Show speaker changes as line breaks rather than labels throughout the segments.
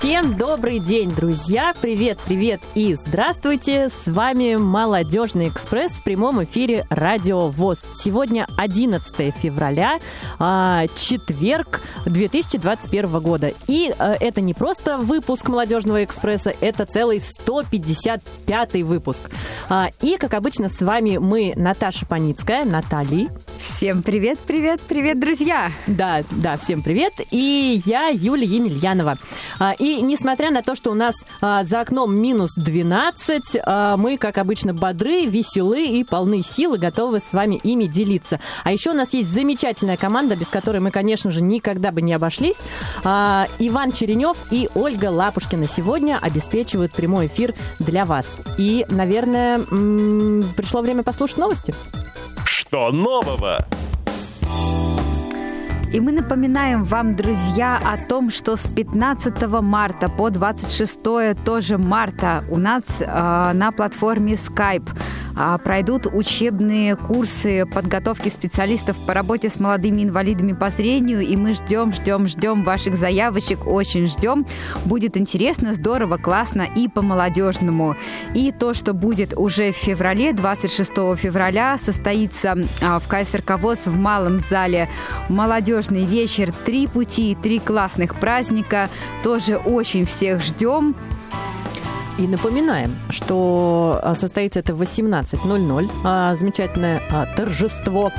Всем добрый день, друзья! Привет, привет и здравствуйте! С вами «Молодежный экспресс» в прямом эфире «Радио ВОЗ». Сегодня 11 февраля, а, четверг 2021 года. И а, это не просто выпуск «Молодежного экспресса», это целый 155 выпуск. А, и, как обычно, с вами мы, Наташа Паницкая, Натали.
Всем привет, привет, привет, друзья!
Да, да, всем привет. И я, Юлия Емельянова. И несмотря на то, что у нас за окном минус 12, мы, как обычно, бодры, веселы и полны сил и готовы с вами ими делиться. А еще у нас есть замечательная команда, без которой мы, конечно же, никогда бы не обошлись. Иван Черенев и Ольга Лапушкина сегодня обеспечивают прямой эфир для вас. И, наверное, пришло время послушать новости.
Что нового?
И мы напоминаем вам, друзья, о том, что с 15 марта по 26 тоже марта у нас э, на платформе Skype пройдут учебные курсы подготовки специалистов по работе с молодыми инвалидами по зрению, и мы ждем, ждем, ждем ваших заявочек, очень ждем. Будет интересно, здорово, классно и по-молодежному. И то, что будет уже в феврале, 26 февраля, состоится а, в КСРК ВОЗ в малом зале молодежный вечер «Три пути, три классных праздника». Тоже очень всех ждем.
И напоминаем, что а, состоится это в 18.00. А, замечательное а, торжество,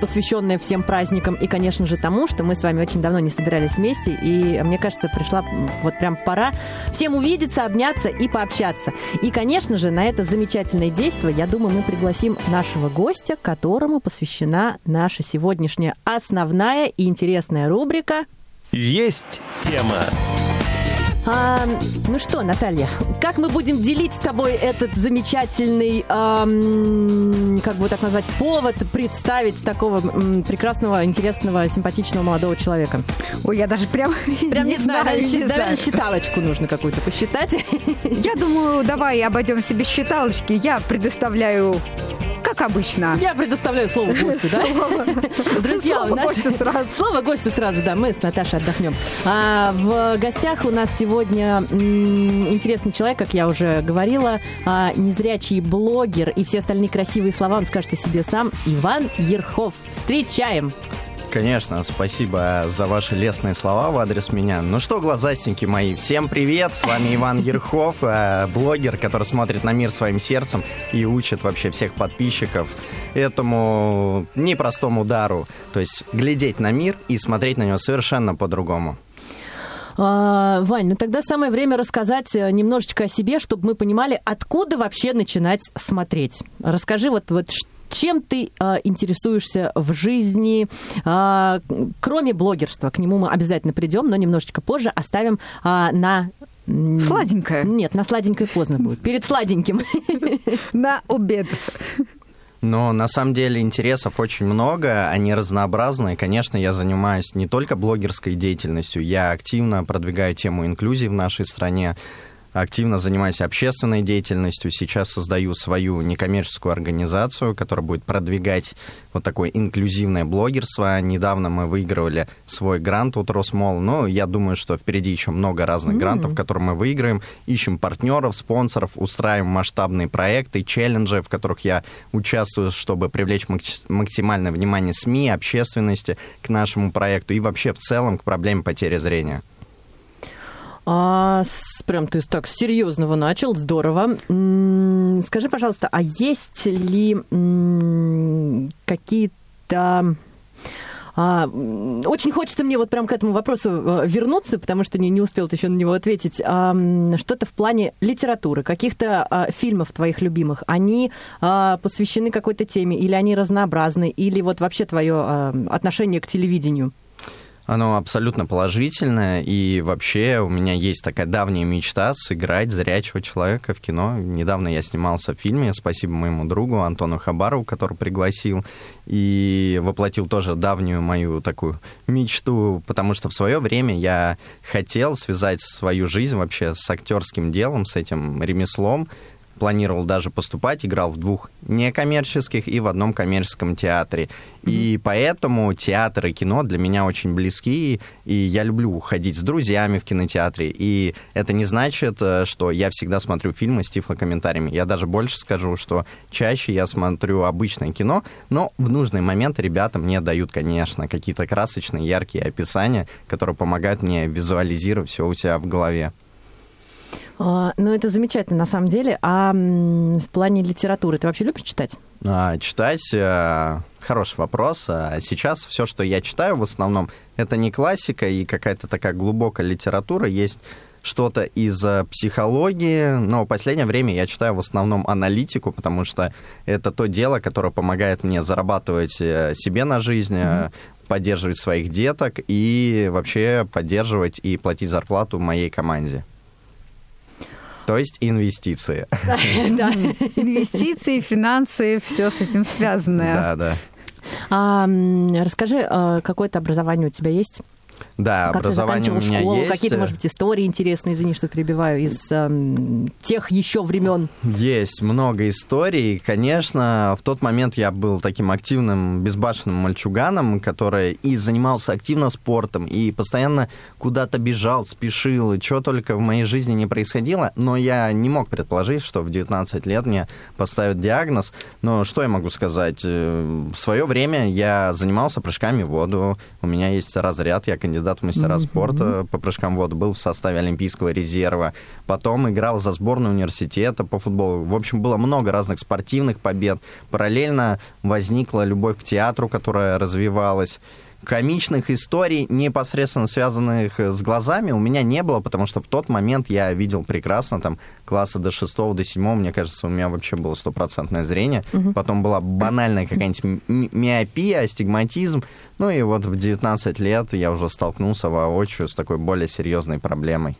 посвященное всем праздникам и, конечно же, тому, что мы с вами очень давно не собирались вместе. И, мне кажется, пришла вот прям пора всем увидеться, обняться и пообщаться. И, конечно же, на это замечательное действие, я думаю, мы пригласим нашего гостя, которому посвящена наша сегодняшняя основная и интересная рубрика
«Есть тема».
А, ну что, Наталья, как мы будем делить с тобой этот замечательный, эм, как бы так назвать, повод представить такого м, прекрасного, интересного, симпатичного молодого человека?
Ой, я даже прям,
прям не, не знаю, знаю, не наверное, считалочку нужно какую-то посчитать.
Я думаю, давай обойдемся без считалочки. Я предоставляю как обычно.
Я предоставляю слово гостю, да? Друзья, у нас... Слово гостю сразу, да, мы с Наташей отдохнем. А, в гостях у нас сегодня интересный человек, как я уже говорила, а, незрячий блогер и все остальные красивые слова он скажет о себе сам. Иван Ерхов. Встречаем!
Конечно, спасибо за ваши лестные слова в адрес меня. Ну что, глазастеньки мои, всем привет! С вами Иван Ерхов, э, блогер, который смотрит на мир своим сердцем и учит вообще всех подписчиков этому непростому дару. То есть глядеть на мир и смотреть на него совершенно по-другому.
А, Вань, ну тогда самое время рассказать э, немножечко о себе, чтобы мы понимали, откуда вообще начинать смотреть. Расскажи вот, вот чем ты э, интересуешься в жизни, э, кроме блогерства? К нему мы обязательно придем, но немножечко позже оставим э, на
Сладенькое?
Нет, на сладенькое поздно будет. Перед сладеньким.
На обед.
Но на самом деле интересов очень много, они разнообразные. Конечно, я занимаюсь не только блогерской деятельностью, я активно продвигаю тему инклюзии в нашей стране активно занимаюсь общественной деятельностью. Сейчас создаю свою некоммерческую организацию, которая будет продвигать вот такое инклюзивное блогерство. Недавно мы выигрывали свой грант от Росмол, но я думаю, что впереди еще много разных mm-hmm. грантов, которые мы выиграем. Ищем партнеров, спонсоров, устраиваем масштабные проекты, челленджи, в которых я участвую, чтобы привлечь максимальное внимание СМИ, общественности к нашему проекту и вообще в целом к проблеме потери зрения.
А, с, прям ты так серьезного начал, здорово. Скажи, пожалуйста, а есть ли какие-то а, очень хочется мне вот прям к этому вопросу э, вернуться, потому что не, не успел еще на него ответить. А, что-то в плане литературы, каких-то а, фильмов твоих любимых, они а, посвящены какой-то теме, или они разнообразны, или вот вообще твое а, отношение к телевидению?
Оно абсолютно положительное, и вообще у меня есть такая давняя мечта сыграть зрячего человека в кино. Недавно я снимался в фильме, спасибо моему другу Антону Хабарову, который пригласил, и воплотил тоже давнюю мою такую мечту, потому что в свое время я хотел связать свою жизнь вообще с актерским делом, с этим ремеслом, планировал даже поступать, играл в двух некоммерческих и в одном коммерческом театре. И поэтому театр и кино для меня очень близки, и я люблю ходить с друзьями в кинотеатре. И это не значит, э, что я всегда смотрю фильмы с тифлокомментариями. Я даже больше скажу, что чаще я смотрю обычное кино, но в нужный момент ребята мне дают, конечно, какие-то красочные, яркие описания, которые помогают мне визуализировать все у себя в голове.
А, ну, это замечательно, на самом деле. А в плане литературы ты вообще любишь читать?
А, читать э, хороший вопрос. А сейчас все, что я читаю, в основном, это не классика и какая-то такая глубокая литература. Есть что-то из э, психологии, но в последнее время я читаю в основном аналитику, потому что это то дело, которое помогает мне зарабатывать э, себе на жизнь, mm-hmm. поддерживать своих деток и вообще поддерживать и платить зарплату моей команде. То есть инвестиции.
Да, инвестиции, финансы, все с этим связанное.
Да, да.
А, расскажи, а, какое-то образование у тебя есть?
Да,
как
образование
ты
у меня
школу,
есть.
Какие-то, может быть, истории интересные, извини, что перебиваю, из э, тех еще времен.
Есть много историй. Конечно, в тот момент я был таким активным, безбашенным мальчуганом, который и занимался активно спортом, и постоянно куда-то бежал, спешил, и что только в моей жизни не происходило. Но я не мог предположить, что в 19 лет мне поставят диагноз. Но что я могу сказать? Э, в свое время я занимался прыжками в воду. У меня есть разряд, я кандидат в мастера mm-hmm. спорта по прыжкам в воду, был в составе Олимпийского резерва. Потом играл за сборную университета по футболу. В общем, было много разных спортивных побед. Параллельно возникла любовь к театру, которая развивалась комичных историй, непосредственно связанных с глазами, у меня не было, потому что в тот момент я видел прекрасно, там, класса до 6 до 7, мне кажется, у меня вообще было стопроцентное зрение. Угу. Потом была банальная какая-нибудь миопия, астигматизм. Ну и вот в 19 лет я уже столкнулся воочию с такой более серьезной проблемой.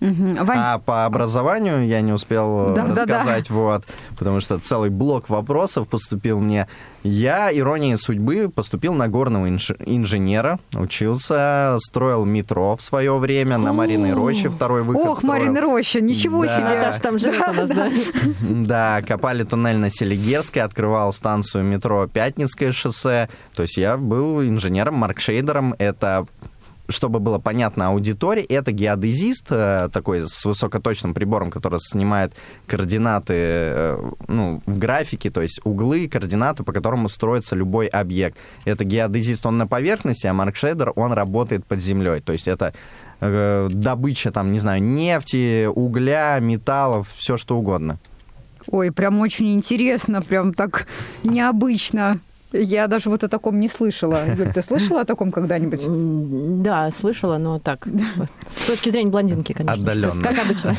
Угу.
Вань... А по образованию я не успел да, рассказать, да, да. вот, потому что целый блок вопросов поступил мне. Я, иронией судьбы, поступил на горного инж... инженера, учился, строил метро в свое время на Мариной Роще, второй выход
Ох,
строил.
Марина Роща, ничего
да.
себе!
Наташа там живет да, у нас, да?
Да, копали туннель на Селигерской, открывал станцию метро Пятницкое шоссе, то есть я был инженером, маркшейдером, это чтобы было понятно аудитории, это геодезист э, такой с высокоточным прибором, который снимает координаты э, ну, в графике, то есть углы, координаты, по которым строится любой объект. Это геодезист, он на поверхности, а Марк Шейдер, он работает под землей. То есть это э, добыча, там, не знаю, нефти, угля, металлов, все что угодно.
Ой, прям очень интересно, прям так необычно. Я даже вот о таком не слышала. Юль, ты слышала о таком когда-нибудь?
Да, слышала, но так, с точки зрения блондинки, конечно.
Отдаленно.
Как обычно.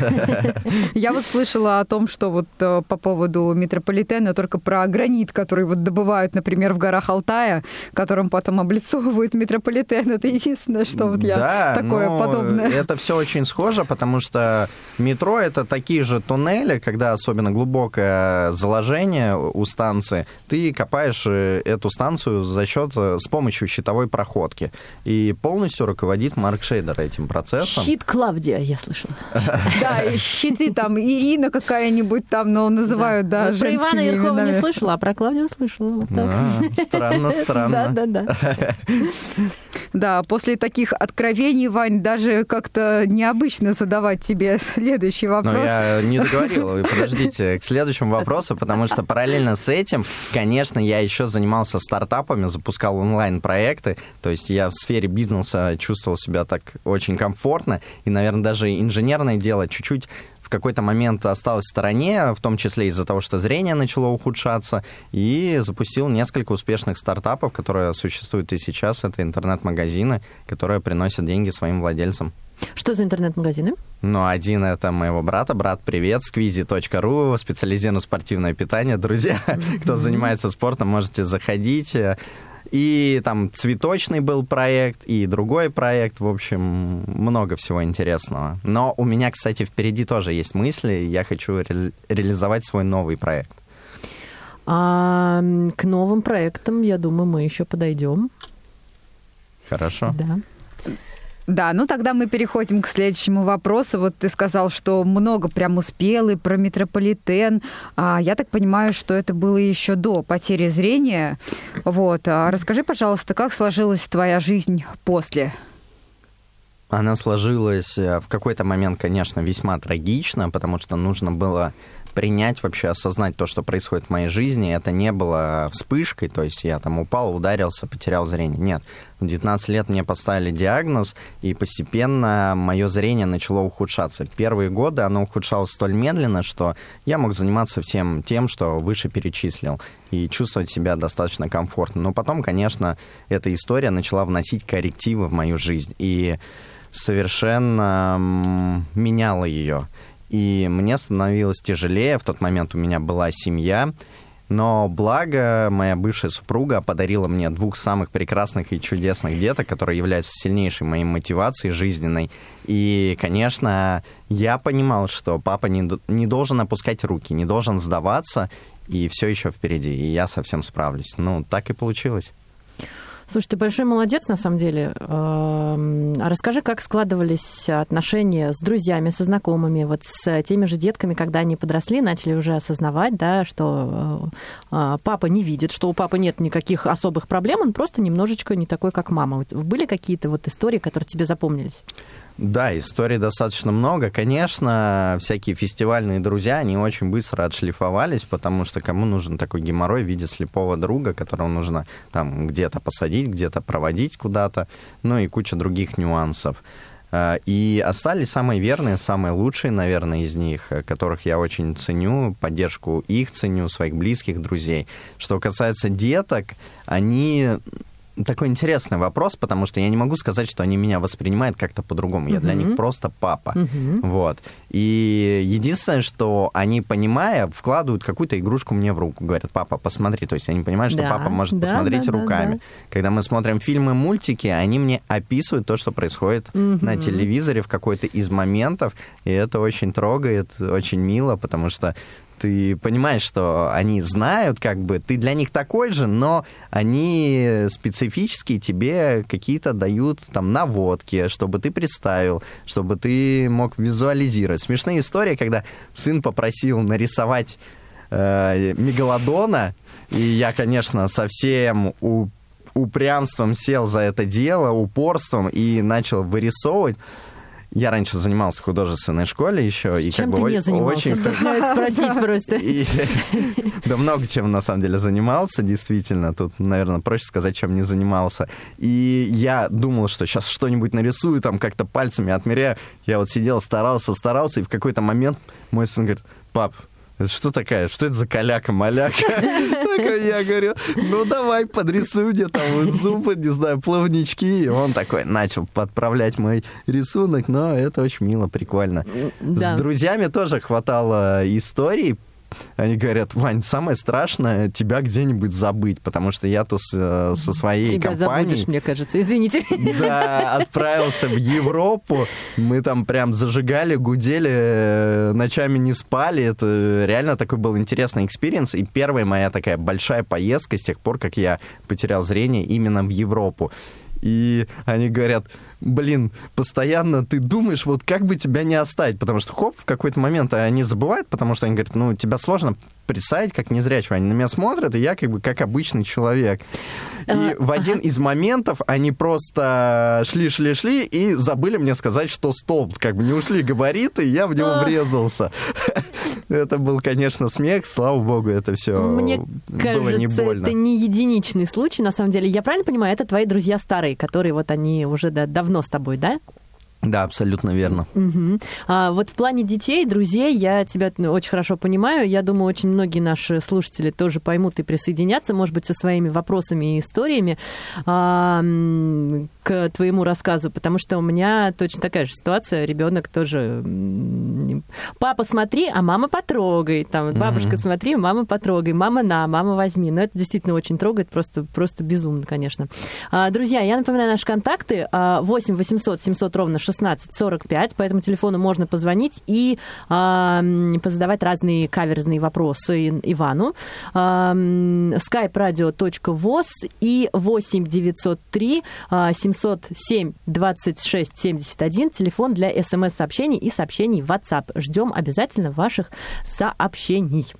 Я вот слышала о том, что вот э, по поводу метрополитена только про гранит, который вот добывают, например, в горах Алтая, которым потом облицовывают метрополитен. Это единственное, что вот я
да,
такое подобное.
Это все очень схоже, потому что метро это такие же туннели, когда особенно глубокое заложение у станции, ты копаешь э, эту станцию за счет, э, с помощью щитовой проходки. И полностью руководит Марк Шейдер этим процессом.
Щит Клавдия, я слышала.
Да, щиты там, Ирина какая-нибудь там, но называют, да,
Про Ивана Ерхова не слышала, а про Клавдию слышала.
Странно, странно.
Да, да, да.
Да, после таких откровений, Вань, даже как-то необычно задавать тебе следующий вопрос.
Но я не договорил. Подождите, к следующему вопросу, потому что параллельно с этим, конечно, я еще занимался стартапами, запускал онлайн-проекты. То есть я в сфере бизнеса чувствовал себя так очень комфортно. И, наверное, даже инженерное дело чуть-чуть какой-то момент осталась в стороне, в том числе из-за того, что зрение начало ухудшаться, и запустил несколько успешных стартапов, которые существуют и сейчас. Это интернет-магазины, которые приносят деньги своим владельцам.
Что за интернет-магазины?
Ну, один это моего брата. Брат, привет, squeezy.ru, специализированное спортивное питание. Друзья, кто занимается спортом, можете заходить. И там цветочный был проект, и другой проект. В общем, много всего интересного. Но у меня, кстати, впереди тоже есть мысли. Я хочу ре- реализовать свой новый проект.
А к новым проектам, я думаю, мы еще подойдем.
Хорошо.
Да.
Да, ну тогда мы переходим к следующему вопросу. Вот ты сказал, что много прям успел и про метрополитен. А, я так понимаю, что это было еще до потери зрения. Вот. А расскажи, пожалуйста, как сложилась твоя жизнь после?
Она сложилась э, в какой-то момент, конечно, весьма трагично, потому что нужно было принять, вообще осознать то, что происходит в моей жизни. Это не было вспышкой, то есть я там упал, ударился, потерял зрение. Нет, в 19 лет мне поставили диагноз, и постепенно мое зрение начало ухудшаться. Первые годы оно ухудшалось столь медленно, что я мог заниматься всем тем, что выше перечислил, и чувствовать себя достаточно комфортно. Но потом, конечно, эта история начала вносить коррективы в мою жизнь, и совершенно меняла ее и мне становилось тяжелее. В тот момент у меня была семья, но благо моя бывшая супруга подарила мне двух самых прекрасных и чудесных деток, которые являются сильнейшей моей мотивацией жизненной. И, конечно, я понимал, что папа не, не должен опускать руки, не должен сдаваться, и все еще впереди, и я совсем справлюсь. Ну, так и получилось.
Слушай, ты большой молодец, на самом деле. А расскажи, как складывались отношения с друзьями, со знакомыми, вот с теми же детками, когда они подросли, начали уже осознавать, да, что а, папа не видит, что у папы нет никаких особых проблем, он просто немножечко не такой, как мама. Были какие-то вот истории, которые тебе запомнились?
Да, историй достаточно много. Конечно, всякие фестивальные друзья, они очень быстро отшлифовались, потому что кому нужен такой геморрой в виде слепого друга, которого нужно там где-то посадить, где-то проводить куда-то, ну и куча других нюансов. А, и остались самые верные, самые лучшие, наверное, из них, которых я очень ценю, поддержку их ценю, своих близких друзей. Что касается деток, они такой интересный вопрос, потому что я не могу сказать, что они меня воспринимают как-то по-другому. Я uh-huh. для них просто папа. Uh-huh. Вот. И единственное, что они, понимая, вкладывают какую-то игрушку мне в руку. Говорят, папа, посмотри. То есть они понимают, что да, папа может да, посмотреть да, руками. Да, да. Когда мы смотрим фильмы, мультики, они мне описывают то, что происходит uh-huh. на телевизоре в какой-то из моментов. И это очень трогает, очень мило, потому что ты понимаешь, что они знают, как бы, ты для них такой же, но они специфически тебе какие-то дают там наводки, чтобы ты представил, чтобы ты мог визуализировать. Смешная история, когда сын попросил нарисовать э, мегалодона, и я, конечно, совсем у упрямством сел за это дело, упорством и начал вырисовывать я раньше занимался в художественной школе еще.
И чем как ты бы не занимался? Очень... Спросить просто.
Да много чем, на самом деле, занимался, действительно. Тут, наверное, проще сказать, чем не занимался. И я думал, что сейчас что-нибудь нарисую, там как-то пальцами отмеряю. Я вот сидел, старался, старался, и в какой-то момент мой сын говорит, пап, это что такая? Что это за каляка-маляка? Я говорю, ну давай подрисуй мне там зубы, не знаю, плавнички. И он такой начал подправлять мой рисунок, но это очень мило, прикольно. С друзьями тоже хватало историй они говорят, Вань, самое страшное тебя где-нибудь забыть, потому что я тут со своей
тебя
компанией...
забудешь, мне кажется, извините.
Да, отправился в Европу, мы там прям зажигали, гудели, э, ночами не спали, это реально такой был интересный experience, и первая моя такая большая поездка с тех пор, как я потерял зрение именно в Европу. И они говорят, блин, постоянно ты думаешь, вот как бы тебя не оставить, потому что хоп, в какой-то момент они забывают, потому что они говорят, ну, тебя сложно представить как незрячего. Они на меня смотрят, и я как бы как обычный человек. И а, в один ага. из моментов они просто шли-шли-шли и забыли мне сказать, что столб. Как бы не ушли габариты, и я в него а. врезался. Это был, конечно, смех. Слава богу, это все Мне было
кажется,
не больно.
это не единичный случай, на самом деле. Я правильно понимаю, это твои друзья старые, которые вот они уже давно с тобой, да?
Да, абсолютно верно.
Угу. А вот в плане детей, друзей, я тебя очень хорошо понимаю. Я думаю, очень многие наши слушатели тоже поймут и присоединятся, может быть, со своими вопросами и историями а, к твоему рассказу, потому что у меня точно такая же ситуация. Ребенок тоже папа смотри, а мама потрогай. Там бабушка смотри, мама потрогай, мама на, мама возьми. Но это действительно очень трогает, просто просто безумно, конечно. А, друзья, я напоминаю наши контакты: 8 800 700 ровно 6 16 45. По этому телефону можно позвонить и э, позадавать разные каверзные вопросы Ивану. Э, skype-radio.voz и 8 903 707 26 71. Телефон для смс-сообщений и сообщений в WhatsApp. Ждем обязательно ваших сообщений.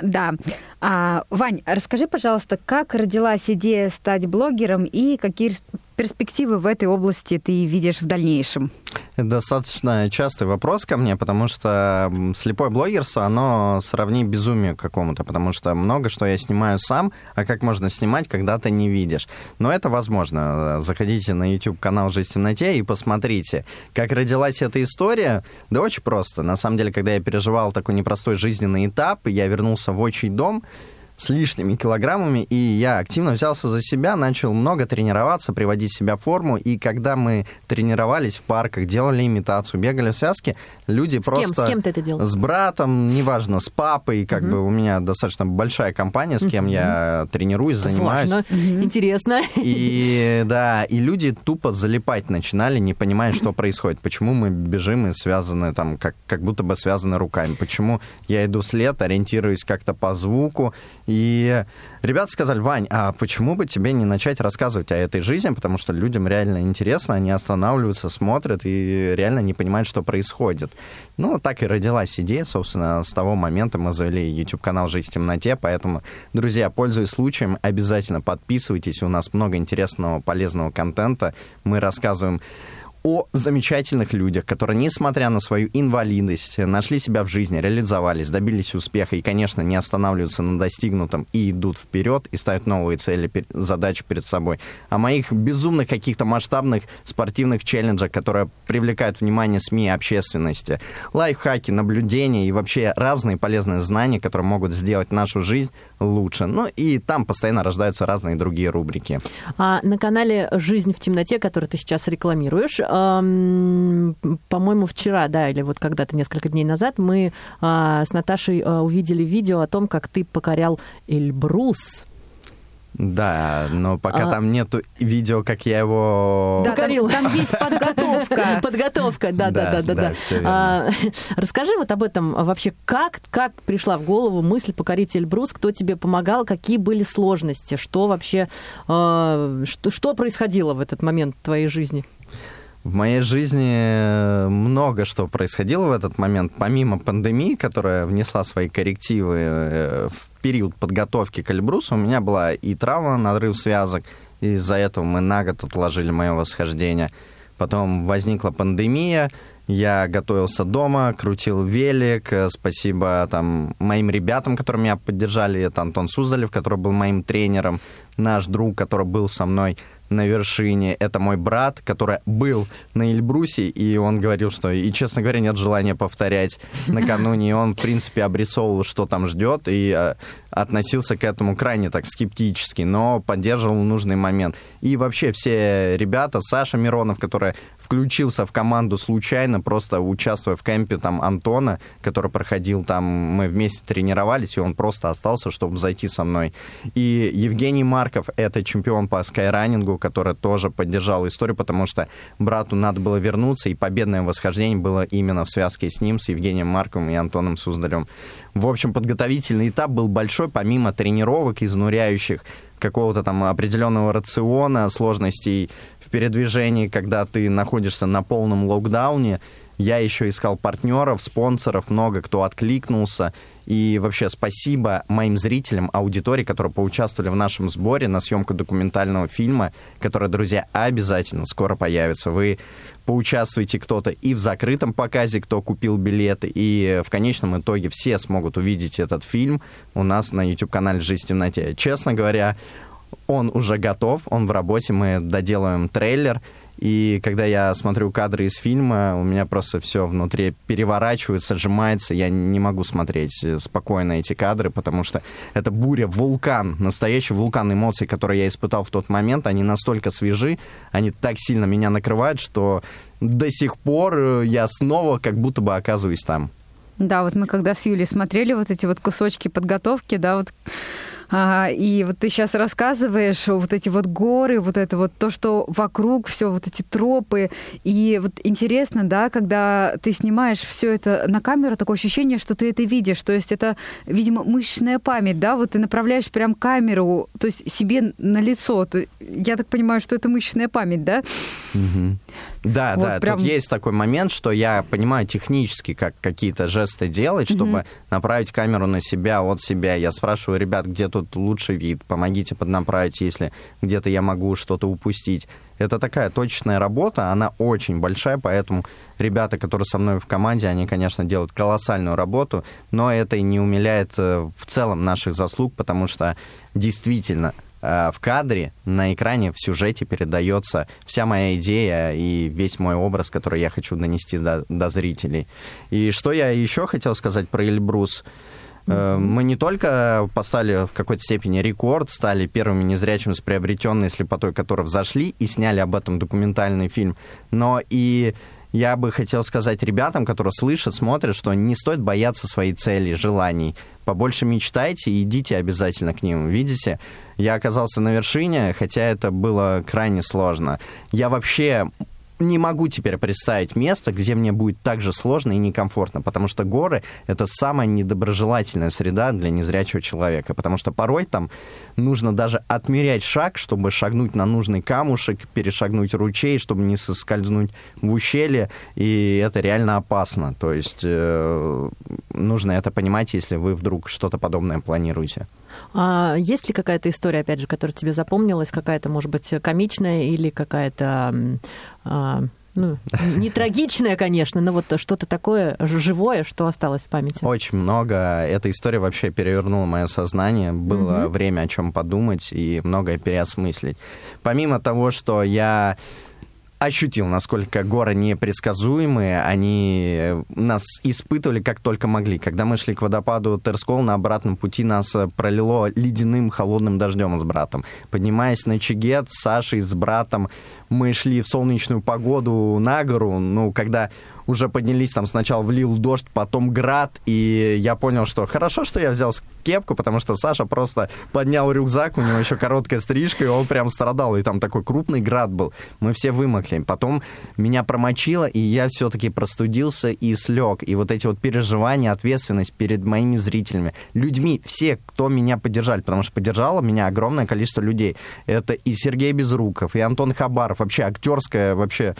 Да. А, Вань, расскажи, пожалуйста, как родилась идея стать блогером и какие перспективы в этой области ты видишь в дальнейшем?
Достаточно частый вопрос ко мне, потому что слепое блогерство, оно сравни безумию какому-то, потому что много что я снимаю сам, а как можно снимать, когда ты не видишь. Но это возможно. Заходите на YouTube-канал «Жизнь в темноте» и посмотрите, как родилась эта история. Да очень просто. На самом деле, когда я переживал такой непростой жизненный этап, я вернулся в отчий дом, с лишними килограммами, и я активно взялся за себя, начал много тренироваться, приводить себя в форму, и когда мы тренировались в парках, делали имитацию, бегали в связке, люди
с
просто...
Кем? С кем ты это делал?
С братом, неважно, с папой, как угу. бы у меня достаточно большая компания, с кем угу. я тренируюсь, занимаюсь.
Важно, угу. интересно.
И да, и люди тупо залипать начинали, не понимая, что происходит, почему мы бежим и связаны там, как, как будто бы связаны руками, почему я иду след, ориентируюсь как-то по звуку, и ребята сказали, Вань, а почему бы тебе не начать рассказывать о этой жизни, потому что людям реально интересно, они останавливаются, смотрят и реально не понимают, что происходит. Ну, так и родилась идея, собственно, с того момента мы завели YouTube-канал «Жизнь в темноте», поэтому, друзья, пользуясь случаем, обязательно подписывайтесь, у нас много интересного, полезного контента, мы рассказываем о замечательных людях, которые, несмотря на свою инвалидность, нашли себя в жизни, реализовались, добились успеха и, конечно, не останавливаются на достигнутом и идут вперед и ставят новые цели, задачи перед собой. О моих безумных каких-то масштабных спортивных челленджах, которые привлекают внимание СМИ и общественности, лайфхаки, наблюдения и вообще разные полезные знания, которые могут сделать нашу жизнь лучше. Ну и там постоянно рождаются разные другие рубрики.
А на канале «Жизнь в темноте», который ты сейчас рекламируешь, по-моему, вчера, да, или вот когда-то несколько дней назад мы а, с Наташей а, увидели видео о том, как ты покорял Эльбрус.
Да, но пока а... там нету видео, как я его...
Да, там, там есть подготовка.
Подготовка, да, да, да, да. да, а, расскажи вот об этом вообще, как, как пришла в голову мысль покорить Эльбрус, кто тебе помогал, какие были сложности, что вообще, а, что, что происходило в этот момент в твоей жизни?
В моей жизни э, много что происходило в этот момент. Помимо пандемии, которая внесла свои коррективы э, в период подготовки к Эльбрусу, у меня была и травма, надрыв связок. Из-за этого мы на год отложили мое восхождение. Потом возникла пандемия, я готовился дома, крутил велик. Э, спасибо там моим ребятам, которые меня поддержали. Это Антон Суздалев, который был моим тренером, наш друг, который был со мной на вершине. Это мой брат, который был на Эльбрусе, и он говорил, что, и, честно говоря, нет желания повторять накануне. И он, в принципе, обрисовывал, что там ждет, и э, относился к этому крайне так скептически, но поддерживал нужный момент. И вообще все ребята, Саша Миронов, который включился в команду случайно, просто участвуя в кемпе там Антона, который проходил там, мы вместе тренировались, и он просто остался, чтобы зайти со мной. И Евгений Марков, это чемпион по скайранингу, который тоже поддержал историю, потому что брату надо было вернуться, и победное восхождение было именно в связке с ним, с Евгением Марковым и Антоном Суздалем. В общем, подготовительный этап был большой, помимо тренировок изнуряющих, какого-то там определенного рациона, сложностей в передвижении, когда ты находишься на полном локдауне. Я еще искал партнеров, спонсоров, много кто откликнулся. И вообще спасибо моим зрителям, аудитории, которые поучаствовали в нашем сборе на съемку документального фильма, который, друзья, обязательно скоро появится. Вы поучаствуйте кто-то и в закрытом показе, кто купил билеты, и в конечном итоге все смогут увидеть этот фильм у нас на YouTube-канале «Жизнь в темноте». Честно говоря, он уже готов, он в работе, мы доделаем трейлер, и когда я смотрю кадры из фильма, у меня просто все внутри переворачивается, сжимается. Я не могу смотреть спокойно эти кадры, потому что это буря, вулкан, настоящий вулкан эмоций, которые я испытал в тот момент. Они настолько свежи, они так сильно меня накрывают, что до сих пор я снова как будто бы оказываюсь там.
Да, вот мы когда с Юлей смотрели вот эти вот кусочки подготовки, да, вот А, и вот ты сейчас рассказываешь вот эти вот горы, вот это вот то, что вокруг, все вот эти тропы. И вот интересно, да, когда ты снимаешь все это на камеру, такое ощущение, что ты это видишь. То есть это, видимо, мышечная память, да, вот ты направляешь прям камеру, то есть себе на лицо. Я так понимаю, что это мышечная память, да?
Угу. Да, вот да, прям... тут есть такой момент, что я понимаю технически, как какие-то жесты делать, чтобы mm направить камеру на себя, от себя. Я спрашиваю ребят, где тут лучший вид, помогите поднаправить, если где-то я могу что-то упустить. Это такая точная работа, она очень большая, поэтому ребята, которые со мной в команде, они, конечно, делают колоссальную работу, но это и не умиляет э, в целом наших заслуг, потому что действительно Э, в кадре, на экране, в сюжете передается вся моя идея и весь мой образ, который я хочу донести до, до зрителей. И что я еще хотел сказать про Эльбрус. Mm-hmm. Мы не только поставили в какой-то степени рекорд, стали первыми незрячими с приобретенной слепотой, которые взошли и сняли об этом документальный фильм, но и я бы хотел сказать ребятам, которые слышат, смотрят, что не стоит бояться своей цели, желаний. Побольше мечтайте и идите обязательно к ним. Видите, я оказался на вершине, хотя это было крайне сложно. Я вообще не могу теперь представить место, где мне будет так же сложно и некомфортно, потому что горы — это самая недоброжелательная среда для незрячего человека, потому что порой там нужно даже отмерять шаг, чтобы шагнуть на нужный камушек, перешагнуть ручей, чтобы не соскользнуть в ущелье, и это реально опасно. То есть э, нужно это понимать, если вы вдруг что-то подобное планируете.
А есть ли какая-то история, опять же, которая тебе запомнилась, какая-то, может быть, комичная или какая-то ну, не трагичная, конечно, но вот что-то такое живое, что осталось в памяти.
Очень много. Эта история вообще перевернула мое сознание. Было угу. время о чем подумать и многое переосмыслить. Помимо того, что я ощутил, насколько горы непредсказуемые. Они нас испытывали как только могли. Когда мы шли к водопаду Терскол, на обратном пути нас пролило ледяным холодным дождем с братом. Поднимаясь на Чигет с Сашей, с братом, мы шли в солнечную погоду на гору. Ну, когда уже поднялись, там сначала влил дождь, потом град, и я понял, что хорошо, что я взял кепку, потому что Саша просто поднял рюкзак, у него еще короткая стрижка, и он прям страдал, и там такой крупный град был. Мы все вымокли. Потом меня промочило, и я все-таки простудился и слег. И вот эти вот переживания, ответственность перед моими зрителями, людьми, все, кто меня поддержали, потому что поддержало меня огромное количество людей. Это и Сергей Безруков, и Антон Хабаров, вообще актерская вообще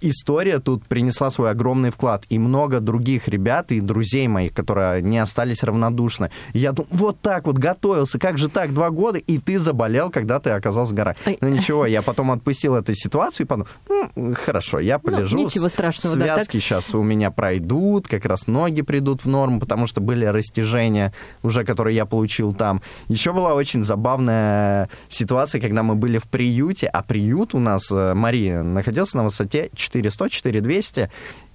история тут принесла свой огромный вклад. И много других ребят и друзей моих, которые не остались равнодушны. Я думаю, вот так вот готовился, как же так, два года, и ты заболел, когда ты оказался в горах. Ну ничего, я потом отпустил эту ситуацию и подумал, ну, хорошо, я ну, полежу. Ну,
ничего страшного.
Связки да, так... сейчас у меня пройдут, как раз ноги придут в норму, потому что были растяжения уже, которые я получил там. Еще была очень забавная ситуация, когда мы были в приюте, а приют у нас, э, Мария, находился на высоте 400-4200,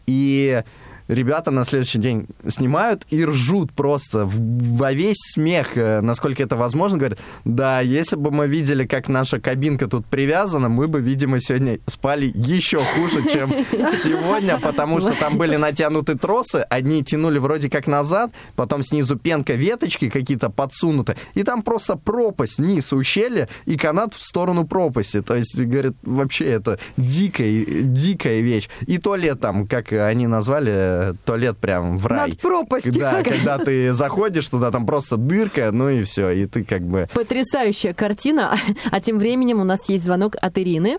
и ребята на следующий день снимают и ржут просто во весь смех, э, насколько это возможно. Говорят, да, если бы мы видели, как наша кабинка тут привязана, мы бы, видимо, сегодня спали еще хуже, чем сегодня, потому что там были натянуты тросы, одни тянули вроде как назад, потом снизу пенка, веточки какие-то подсунуты, и там просто пропасть, низ ущелья и канат в сторону пропасти. То есть, говорят, вообще это дикая, дикая вещь. И туалет там, как они назвали, туалет прям в рай.
Над пропастью.
Да, когда ты заходишь туда, там просто дырка, ну и все, и ты как бы...
Потрясающая картина. А тем временем у нас есть звонок от Ирины.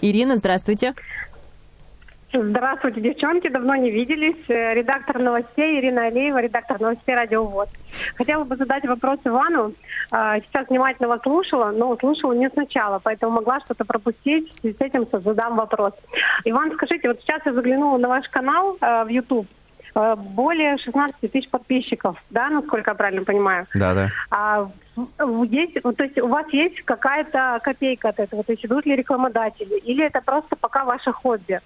Ирина, здравствуйте.
Здравствуйте, девчонки, давно не виделись. Э, редактор новостей Ирина Алиева, редактор новостей «Радио ВОЗ». Хотела бы задать вопрос Ивану. А, сейчас внимательно вас слушала, но слушала не сначала, поэтому могла что-то пропустить. И с этим задам вопрос. Иван, скажите, вот сейчас я заглянула на ваш канал э, в YouTube. Э, более 16 тысяч подписчиков, да, насколько я правильно понимаю?
Да, да.
А есть, то есть у вас есть какая-то копейка от этого? То есть идут ли рекламодатели? Или это просто пока ваше хобби?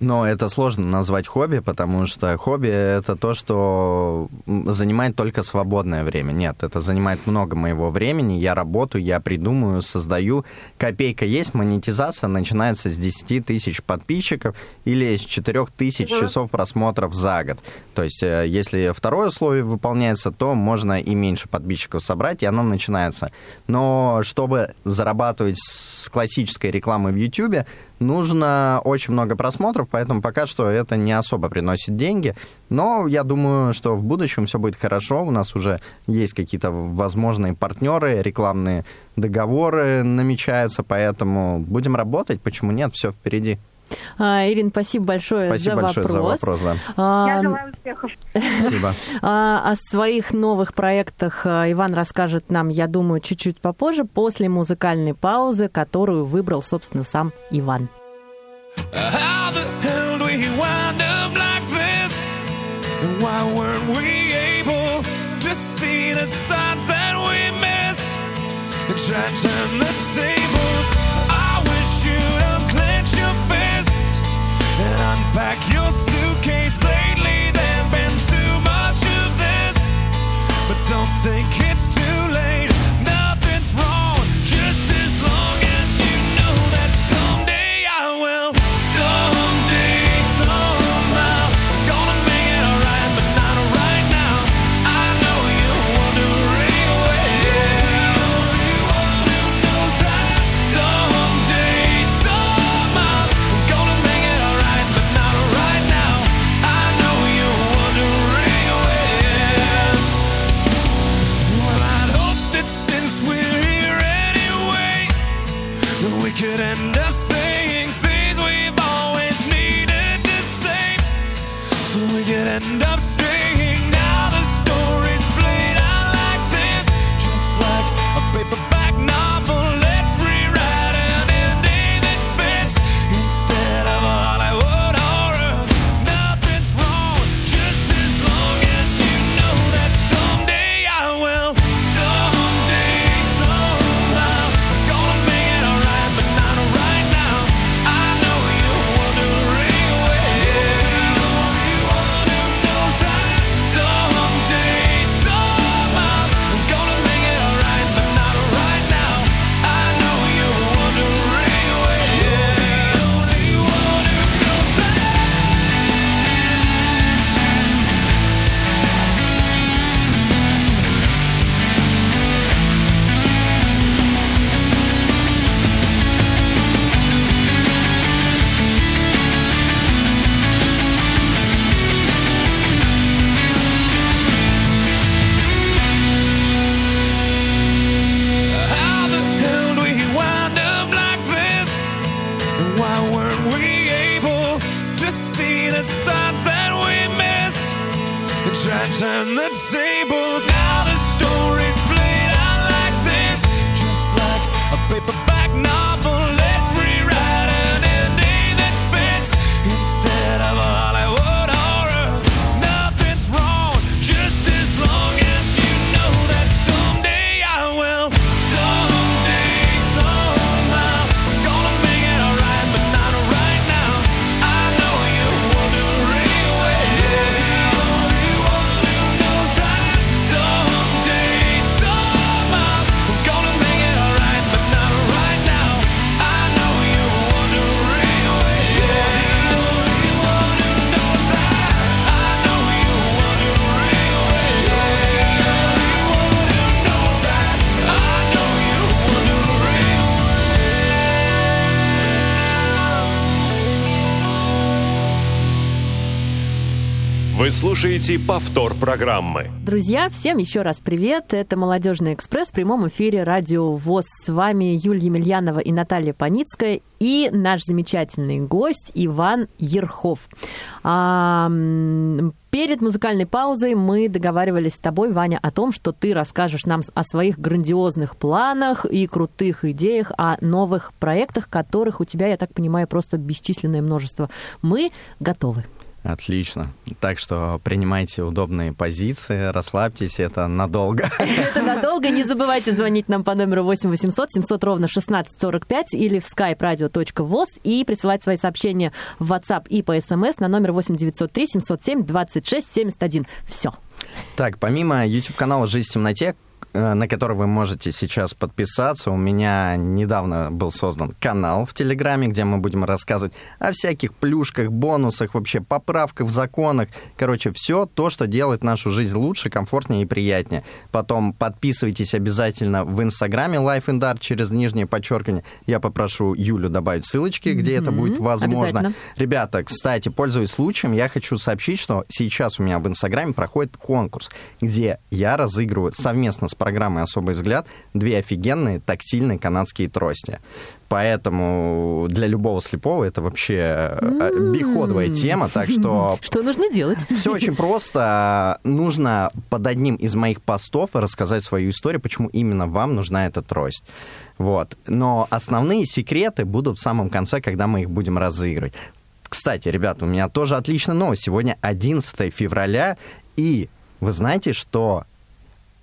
Но это сложно назвать хобби, потому что хобби — это то, что занимает только свободное время. Нет, это занимает много моего времени. Я работаю, я придумываю, создаю. Копейка есть, монетизация начинается с 10 тысяч подписчиков или с 4 тысяч часов просмотров за год. То есть, э, если второе условие выполняется, то можно и меньше подписчиков собрать, и оно начинается. Но чтобы зарабатывать с классической рекламы в YouTube, нужно очень много просмотров, поэтому пока что это не особо приносит деньги. Но я думаю, что в будущем все будет хорошо. У нас уже есть какие-то возможные партнеры, рекламные договоры намечаются, поэтому будем работать. Почему нет? Все впереди.
А, Ирин, спасибо большое
спасибо
за
большое
вопрос.
за вопрос. Да.
А,
Я желаю успехов.
Спасибо.
а, о своих новых проектах Иван расскажет нам, я думаю, чуть-чуть попозже, после музыкальной паузы, которую выбрал, собственно, сам Иван.
How the hell do we wind up like this? And why weren't we able to see the signs that we missed? And try to turn the tables.
Слушаете повтор программы.
Друзья, всем еще раз привет. Это «Молодежный экспресс» в прямом эфире «Радио ВОЗ». С вами Юлия Емельянова и Наталья Паницкая и наш замечательный гость Иван Ерхов. А, перед музыкальной паузой мы договаривались с тобой, Ваня, о том, что ты расскажешь нам о своих грандиозных планах и крутых идеях, о новых проектах, которых у тебя, я так понимаю, просто бесчисленное множество. Мы готовы.
Отлично. Так что принимайте удобные позиции, расслабьтесь, это надолго.
Это надолго. Не забывайте звонить нам по номеру 8 800 700 ровно 1645 или в skype-radio.voz и присылать свои сообщения в WhatsApp и по SMS на номер 8 903 707 26 71. Все.
Так, помимо YouTube-канала «Жизнь в темноте», на который вы можете сейчас подписаться. У меня недавно был создан канал в Телеграме, где мы будем рассказывать о всяких плюшках, бонусах, вообще поправках в законах. Короче, все то, что делает нашу жизнь лучше, комфортнее и приятнее. Потом подписывайтесь обязательно в Инстаграме Life and Art через нижнее подчеркивание. Я попрошу Юлю добавить ссылочки, где это будет возможно. Ребята, кстати, пользуясь случаем, я хочу сообщить, что сейчас у меня в Инстаграме проходит конкурс, где я разыгрываю совместно с программой «Особый взгляд» две офигенные тактильные канадские трости. Поэтому для любого слепого это вообще э, биходовая тема, так что
Что нужно делать?
все очень просто. Нужно под одним из моих постов рассказать свою историю, почему именно вам нужна эта трость. Вот. Но основные секреты будут в самом конце, когда мы их будем разыгрывать. Кстати, ребята, у меня тоже отличная новость. Сегодня 11 февраля, и вы знаете, что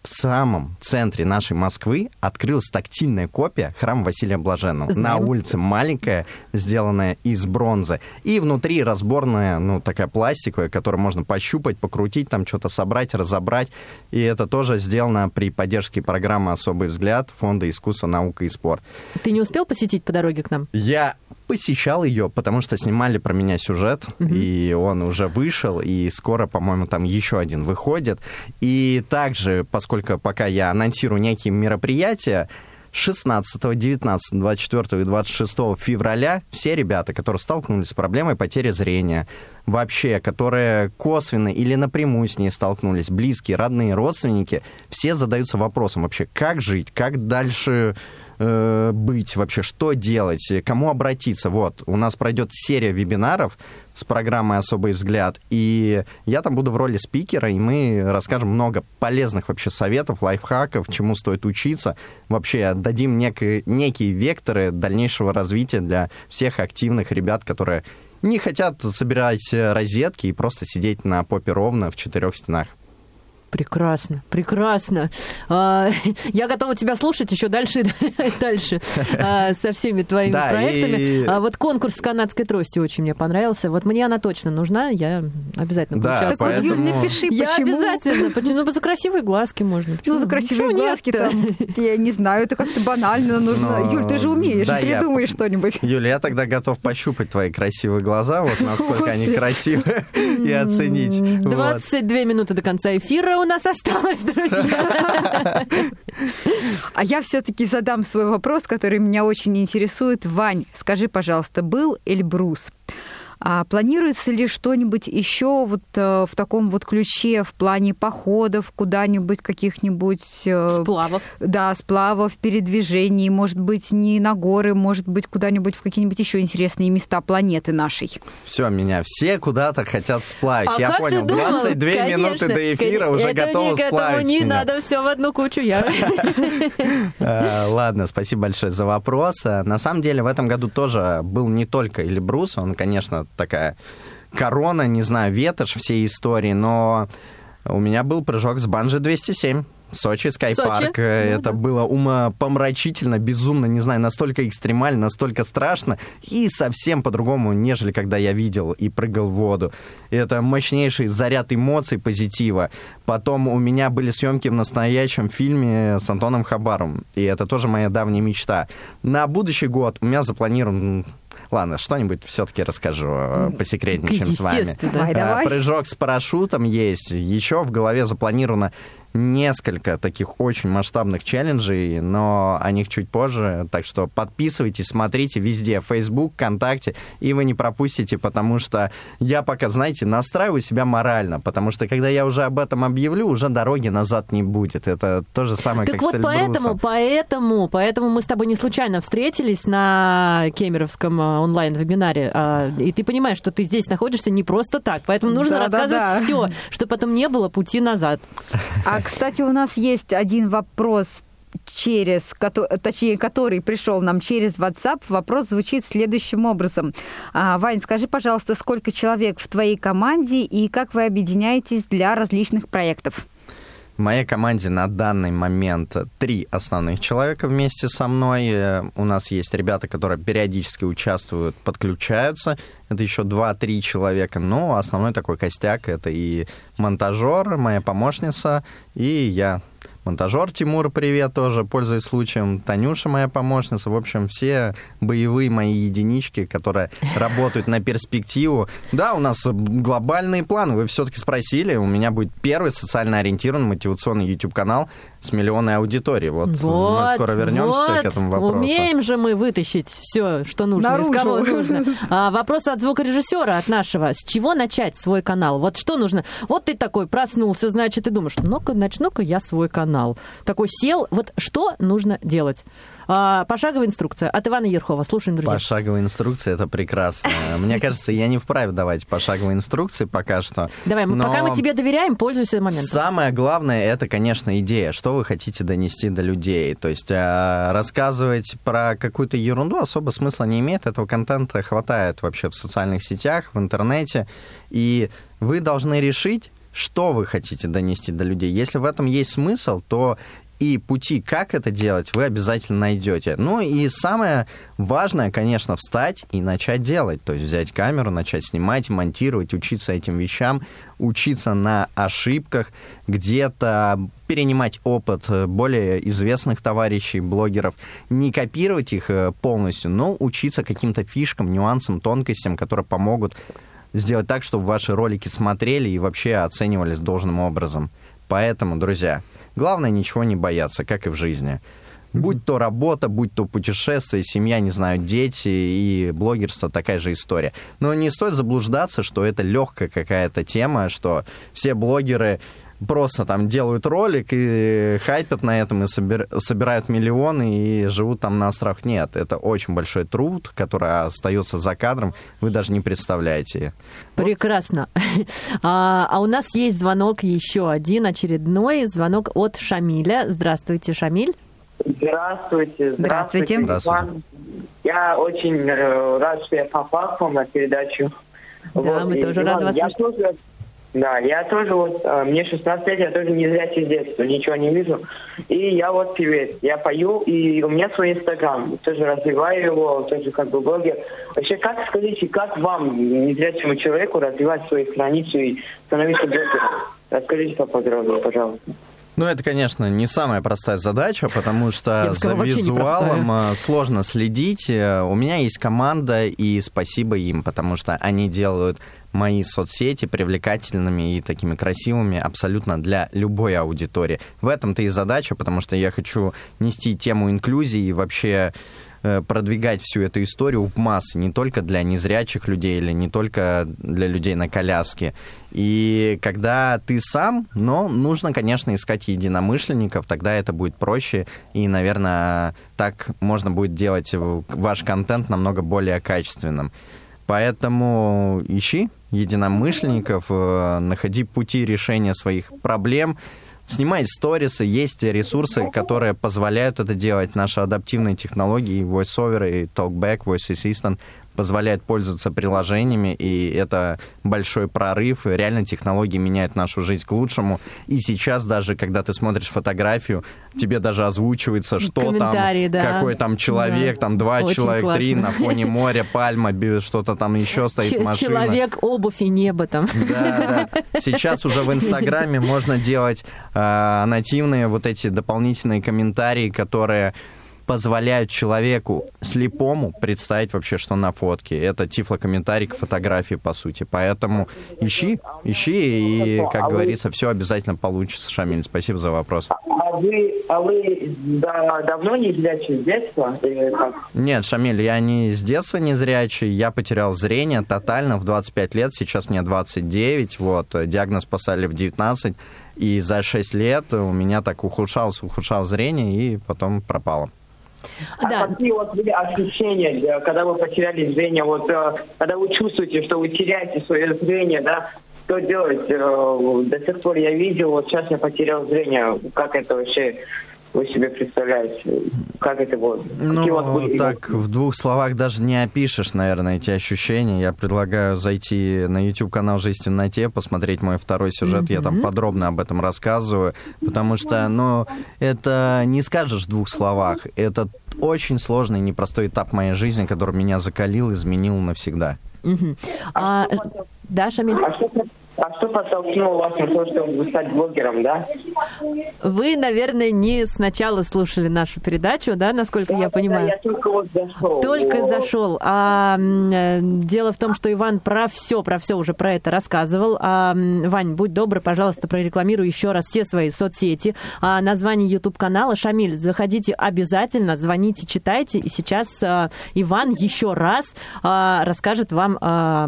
в самом центре нашей Москвы открылась тактильная копия храма Василия Блаженного.
Знаем.
На улице маленькая, сделанная из бронзы. И внутри разборная, ну, такая пластиковая, которую можно пощупать, покрутить, там что-то собрать, разобрать. И это тоже сделано при поддержке программы «Особый взгляд» Фонда искусства, наука и спорт.
Ты не успел посетить по дороге к нам?
Я посещал ее, потому что снимали про меня сюжет, и он уже вышел, и скоро, по-моему, там еще один выходит. И также, поскольку пока я анонсирую некие мероприятия, 16, 19, 24 и 26 февраля все ребята, которые столкнулись с проблемой потери зрения, вообще, которые косвенно или напрямую с ней столкнулись, близкие, родные, родственники, все задаются вопросом вообще, как жить, как дальше э, быть вообще, что делать, кому обратиться. Вот, у нас пройдет серия вебинаров с программой «Особый взгляд», и я там буду в роли спикера, и мы расскажем много полезных вообще советов, лайфхаков, чему стоит учиться. Вообще дадим некие, некие векторы дальнейшего развития для всех активных ребят, которые не хотят собирать э, розетки и просто сидеть на попе ровно в четырех стенах.
Прекрасно, прекрасно. А, Я готова тебя слушать еще дальше и дальше а, со всеми твоими
Да,
проектами.
и-
А вот конкурс с канадской тростью очень мне понравился. Вот мне она точно нужна, я обязательно
Да,
поучаствую.
Так вот, Юль,
поэтому-
напиши,
Я
почему.
обязательно. Почему? Ну, за красивые глазки можно. Почему?
Ну, за красивые
Почему
глазки
нет-то?
там, я не знаю, это как-то банально нужно.
Но-
Юль, ты же умеешь,
да, я-
придумай что-нибудь.
Юля, я тогда готов пощупать твои красивые глаза, вот насколько они красивые, и оценить. Вот.
22 минуты до конца эфира у нас осталось, друзья.
А я все-таки задам свой вопрос, который меня очень интересует. Вань, скажи, пожалуйста, был Эльбрус? А планируется ли что-нибудь еще вот э, в таком вот ключе в плане походов куда-нибудь, каких-нибудь... э,
Сплавов.
Да, сплавов, передвижений, может быть, не на горы, может быть, куда-нибудь в какие-нибудь еще интересные места планеты нашей.
Все, меня все куда-то хотят сплавить.
А
я
как
понял,
ты думал?
22
Конечно,
минуты до эфира уже
это
готовы
не,
сплавить
Этому не
меня.
надо все в одну кучу. Я...
Э, Ладно, спасибо большое за вопрос. На самом деле в этом году тоже был не только Эльбрус, он, конечно, такая корона, не знаю, ветошь всей истории, но у меня был прыжок с банжи 207. Сочи, Скайпарк. Э,
Ну
Это
да.
было умопомрачительно, безумно, не знаю, настолько экстремально, настолько страшно и совсем по-другому, нежели когда я видел и прыгал в воду. Это мощнейший заряд эмоций, позитива. Потом у меня были съемки в настоящем фильме с Антоном Хабаром, и это тоже моя давняя мечта. На будущий год у меня запланирован... Ладно, что-нибудь все-таки расскажу, э, посекретничаем с вами.
Давай,
Э,
давай.
Прыжок с парашютом есть. Еще в голове запланировано несколько таких очень масштабных челленджей, но о них чуть позже. Так что подписывайтесь, смотрите везде. Facebook, ВКонтакте, и вы не пропустите, потому что я пока, знаете, настраиваю себя морально, потому что когда я уже об этом объявлю, уже дороги назад не будет. Это то же самое,
Так
как
вот
с
поэтому, поэтому, поэтому мы с тобой не случайно встретились на Кемеровском а, онлайн-вебинаре. А, И ты понимаешь, что ты здесь находишься не просто так. Поэтому нужно
Да-да-да.
рассказывать все, чтобы потом не было пути назад.
А, кстати, у нас есть один вопрос через, точнее, который пришел нам через WhatsApp, вопрос звучит следующим образом. А, Вань, скажи, пожалуйста, сколько человек в твоей команде и как вы объединяетесь для различных проектов?
В моей команде на данный момент три основных человека вместе со мной. Э, у нас есть ребята, которые периодически участвуют, подключаются. Это еще два-три человека. Но основной такой костяк это и монтажер, моя помощница, и я монтажер Тимур, привет тоже, пользуясь случаем, Танюша моя помощница, в общем, все боевые мои единички, которые работают на перспективу. Да, у нас глобальные планы, вы все-таки спросили, у меня будет первый социально ориентированный мотивационный YouTube-канал с миллионной аудиторией. Вот, вот мы скоро вернемся вот. к этому вопросу.
Умеем же мы вытащить все, что нужно, Наружу. из кого нужно. А, вопрос от звукорежиссера, от нашего. С чего начать свой канал? Вот что нужно? Вот ты такой проснулся, значит, ты думаешь, ну-ка, начну-ка я свой канал. Такой сел, вот что нужно делать? А, пошаговая инструкция от Ивана Ерхова. Слушаем, друзья.
Пошаговая инструкция, это прекрасно. Мне кажется, я не вправе давать пошаговые инструкции пока что.
Давай, но... пока мы тебе доверяем, пользуйся моментом.
Самое главное, это, конечно, идея. Что вы хотите донести до людей? То есть а, рассказывать про какую-то ерунду особо смысла не имеет. Этого контента хватает вообще в социальных сетях, в интернете. И вы должны решить, что вы хотите донести до людей. Если в этом есть смысл, то и пути, как это делать, вы обязательно найдете. Ну и самое важное, конечно, встать и начать делать. То есть взять камеру, начать снимать, монтировать, учиться этим вещам, учиться на ошибках, где-то перенимать опыт более известных товарищей, блогеров, не копировать их э, полностью, но учиться каким-то фишкам, нюансам, тонкостям, которые помогут сделать так, чтобы ваши ролики смотрели и вообще оценивались должным образом. Поэтому, друзья, Главное ничего не бояться, как и в жизни. Будь то работа, будь то путешествие, семья, не знаю, дети и блогерство, такая же история. Но не стоит заблуждаться, что это легкая какая-то тема, что все блогеры просто там делают ролик и хайпят на этом и собир... собирают миллионы и живут там на островах. Нет, это очень большой труд, который остается за кадром, вы даже не представляете.
Прекрасно. А, а у нас есть звонок еще один, очередной звонок от Шамиля. Здравствуйте, Шамиль.
Здравствуйте.
Здравствуйте.
Здравствуйте.
Я очень э, рад, что я попал к вам на передачу.
Да, вот. мы и, тоже рады вас слышать. Тоже
да, я тоже вот, а, мне 16 лет, я тоже не зрячий с детства, ничего не вижу. И я вот певец, я пою, и у меня свой инстаграм, тоже развиваю его, тоже как бы блогер. Вообще, как, скажите, как вам, незрячему человеку, развивать свою страницу и становиться блогером? Расскажите поподробнее, пожалуйста.
Ну, это, конечно, не самая простая задача, потому что за визуалом э, сложно следить. Э, у меня есть команда, и спасибо им, потому что они делают мои соцсети привлекательными и такими красивыми абсолютно для любой аудитории. В этом-то и задача, потому что я хочу нести тему инклюзии и вообще продвигать всю эту историю в массы, не только для незрячих людей или не только для людей на коляске. И когда ты сам, но нужно, конечно, искать единомышленников, тогда это будет проще, и, наверное, так можно будет делать ваш контент намного более качественным. Поэтому ищи единомышленников, э, находи пути решения своих проблем, снимай сторисы, есть ресурсы, которые позволяют это делать. Наши адаптивные технологии, VoiceOver и TalkBack, Voice Assistant позволяет пользоваться приложениями, и это большой прорыв. И реально технологии меняют нашу жизнь к лучшему. И сейчас даже, когда ты смотришь фотографию, тебе даже озвучивается, что там, да. какой там человек, да. там два Очень человека, классно. три на фоне моря, пальма, что-то там еще стоит Ч- машина.
Человек, обувь и небо там.
Да, да. Сейчас уже в Инстаграме можно делать э, нативные вот эти дополнительные комментарии, которые позволяют человеку слепому представить вообще, что на фотке. Это тифлокомментарий к фотографии, по сути. Поэтому ищи, ищи, и, как говорится, все обязательно получится, Шамиль. Спасибо за вопрос.
А вы, а вы да, давно не зрячий с детства?
Нет, Шамиль, я не с детства не зрячий. Я потерял зрение тотально в 25 лет. Сейчас мне 29. Вот, диагноз поставили в 19. И за 6 лет у меня так ухудшалось, ухудшалось зрение, и потом пропало.
А да. какие вот были ощущения, когда вы потеряли зрение, вот э, когда вы чувствуете, что вы теряете свое зрение, да, что делать? Э, до сих пор я видел, вот сейчас я потерял зрение, как это вообще вы себе представляете? Как это? Какие
Ну,
вот были
так в двух словах даже не опишешь, наверное, эти ощущения. Я предлагаю зайти на YouTube-канал «Жизнь в темноте», посмотреть мой второй сюжет. Я там подробно об этом рассказываю, потому что, ну, это не скажешь в двух словах. Это очень сложный, непростой этап моей жизни, который меня закалил, изменил навсегда.
Мгм. А, да, Шамиль?
А что, а что подтолкнуло вас на то, чтобы стать блогером, да?
Вы, наверное, не сначала слушали нашу передачу, да, насколько я
Да,
понимаю?
я только вот зашел.
Только зашел. А, э, дело в том, что Иван про все, про все уже про это рассказывал. А, Вань, будь добр, пожалуйста, прорекламируй еще раз все свои соцсети. А, название YouTube канала. Шамиль, заходите обязательно, звоните, читайте. И сейчас а, Иван еще раз а, расскажет вам а,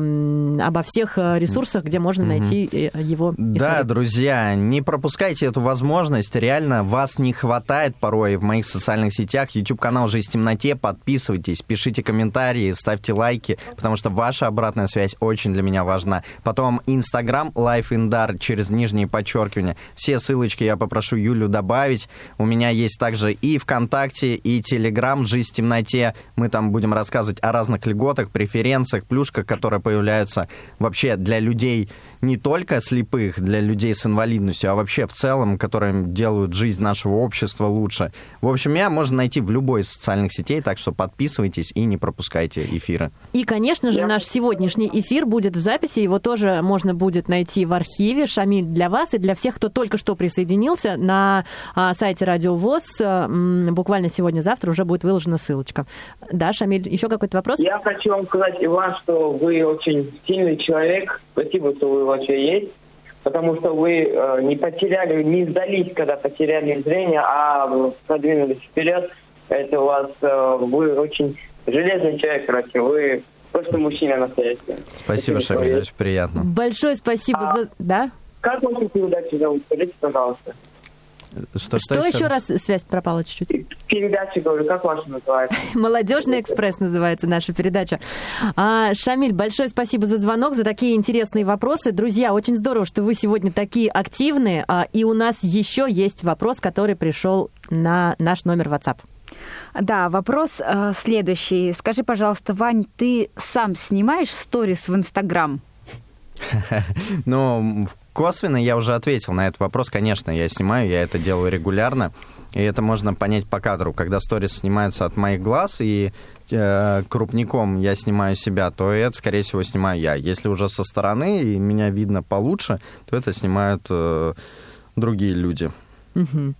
обо всех а, ресурсах, где можно найти э, его
Да, друзья, не пропускайте эту возможность. Реально, вас не хватает порой в моих социальных сетях. YouTube-канал «Жизнь в темноте». Подписывайтесь, пишите комментарии, ставьте лайки, потому что ваша обратная связь очень для меня важна. Потом Инстаграм Life Inдар через нижнее подчеркивание. Все ссылочки я попрошу Юлю добавить. У меня есть также и ВКонтакте, и Телеграм «Жизнь в темноте». Мы там будем рассказывать о разных льготах, преференциях, плюшках, которые появляются вообще для людей не только слепых, для людей с инвалидностью, а вообще в целом, которые делают жизнь нашего общества лучше. В общем, меня можно найти в любой из социальных сетей, так что подписывайтесь и не пропускайте эфиры.
И, конечно же, наш сегодняшний эфир будет в записи. Его тоже можно будет найти в архиве. Шамиль, для вас и для всех, кто только что присоединился на а, сайте Радио ВОЗ. буквально сегодня-завтра уже будет выложена ссылочка. Да, Шамиль, еще какой-то вопрос?
Я хочу вам сказать, Иван, что вы очень сильный человек. Спасибо, что вы вообще есть. Потому что вы э, не потеряли, не сдались, когда потеряли зрение, а продвинулись вперед. Это у вас, э, вы очень железный человек, короче. Вы просто мужчина настоящий.
Спасибо,
что
Шамиль, очень приятно.
Большое спасибо
А-
за... Да?
Как вашу передачу зовут? Скажите, пожалуйста.
Что,
Что, еще раз? Связь пропала чуть-чуть.
Передача, говорю, как ваша называется?
Молодежный экспресс называется наша передача. А, Шамиль, большое спасибо за звонок, за такие интересные вопросы. Друзья, очень здорово, что вы сегодня такие активные. А, и у нас еще есть вопрос, который пришел на наш номер WhatsApp.
Да, вопрос э, следующий. Скажи, пожалуйста, Вань, ты сам снимаешь сторис в Инстаграм?
Ну, косвенно я уже ответил на этот вопрос. Конечно, я снимаю, я это делаю регулярно. И это можно понять по кадру. Когда сторис снимается от моих глаз и э, крупником я снимаю себя, то это, скорее всего, снимаю я. Если уже со стороны и меня видно получше, то это снимают э, другие люди.
Мгм.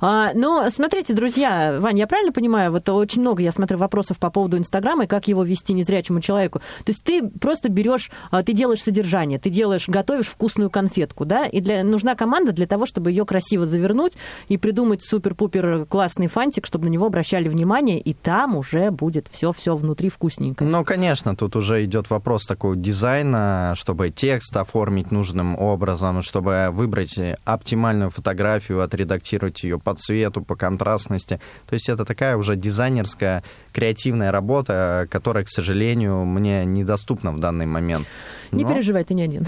А, ну, смотрите, друзья, Вань, я правильно понимаю, вот очень много, я смотрю, вопросов по поводу Инстаграма и как его вести незрячему человеку. То есть ты просто берешь, а, ты делаешь содержание, ты делаешь, готовишь вкусную конфетку, да, и для, нужна команда для того, чтобы ее красиво завернуть и придумать супер-пупер классный фантик, чтобы на него обращали внимание, и там уже будет все-все внутри вкусненько.
Ну, конечно, тут уже идет вопрос такого дизайна, чтобы текст оформить нужным образом, чтобы выбрать оптимальную фотографию, отредактировать ее по цвету, по контрастности. То есть это такая уже дизайнерская, креативная работа, которая, к сожалению, мне недоступна в данный момент.
Не
Но-
переживай, ты не один.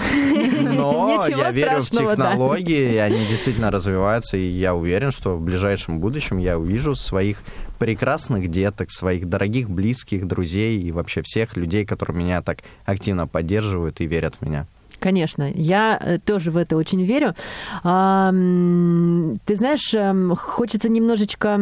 но я верю в технологии, и они действительно развиваются, и я уверен, что в ближайшем будущем я увижу своих прекрасных деток, своих дорогих, близких, друзей и вообще всех людей, которые меня так активно поддерживают и верят в меня.
Конечно, я э, тоже в это очень верю. Ты знаешь, эм, хочется немножечко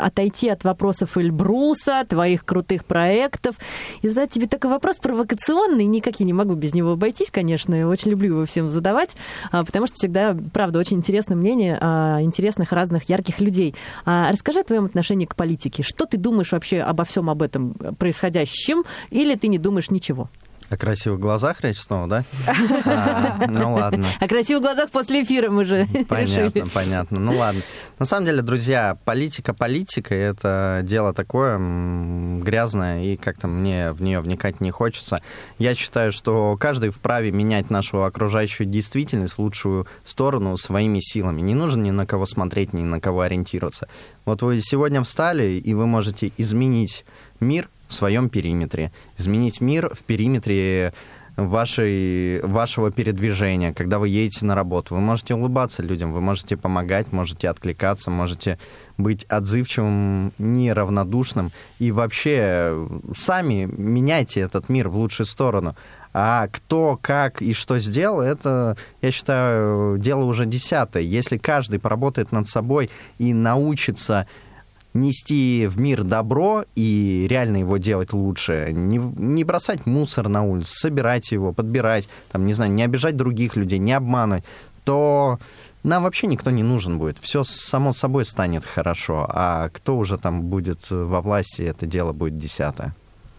отойти от вопросов Эльбруса, твоих крутых проектов, и задать тебе такой вопрос провокационный, никак я не могу без него обойтись, конечно, я очень люблю его всем задавать, а, потому что всегда, правда, очень интересно мнение а, интересных разных ярких людей. А, Расскажи о твоем отношении к политике. Что ты думаешь вообще обо всем об этом происходящем, или ты не думаешь ничего?
О красивых глазах речь снова, да? А, Ну ладно.
О красивых глазах после эфира мы же
Понятно,
решили.
понятно. Ну ладно. На самом деле, друзья, политика политика это дело такое грязное, и как-то мне в нее вникать не хочется. Я считаю, что каждый вправе менять нашу окружающую действительность в лучшую сторону своими силами. Не нужно ни на кого смотреть, ни на кого ориентироваться. Вот вы сегодня встали, и вы можете изменить мир в своем периметре, изменить мир в периметре вашей, вашего передвижения, когда вы едете на работу. Вы можете улыбаться людям, вы можете помогать, можете откликаться, можете быть отзывчивым, неравнодушным. И вообще сами меняйте этот мир в лучшую сторону. А кто, как и что сделал, это, я считаю, дело уже десятое. Если каждый поработает над собой и научится нести в мир добро и реально его делать лучше, не, не бросать мусор на улицу, собирать его, подбирать, там, не знаю, не обижать других людей, не обманывать, то нам вообще никто не нужен будет. Все само собой станет хорошо. А кто уже там будет во власти, это дело будет десятое.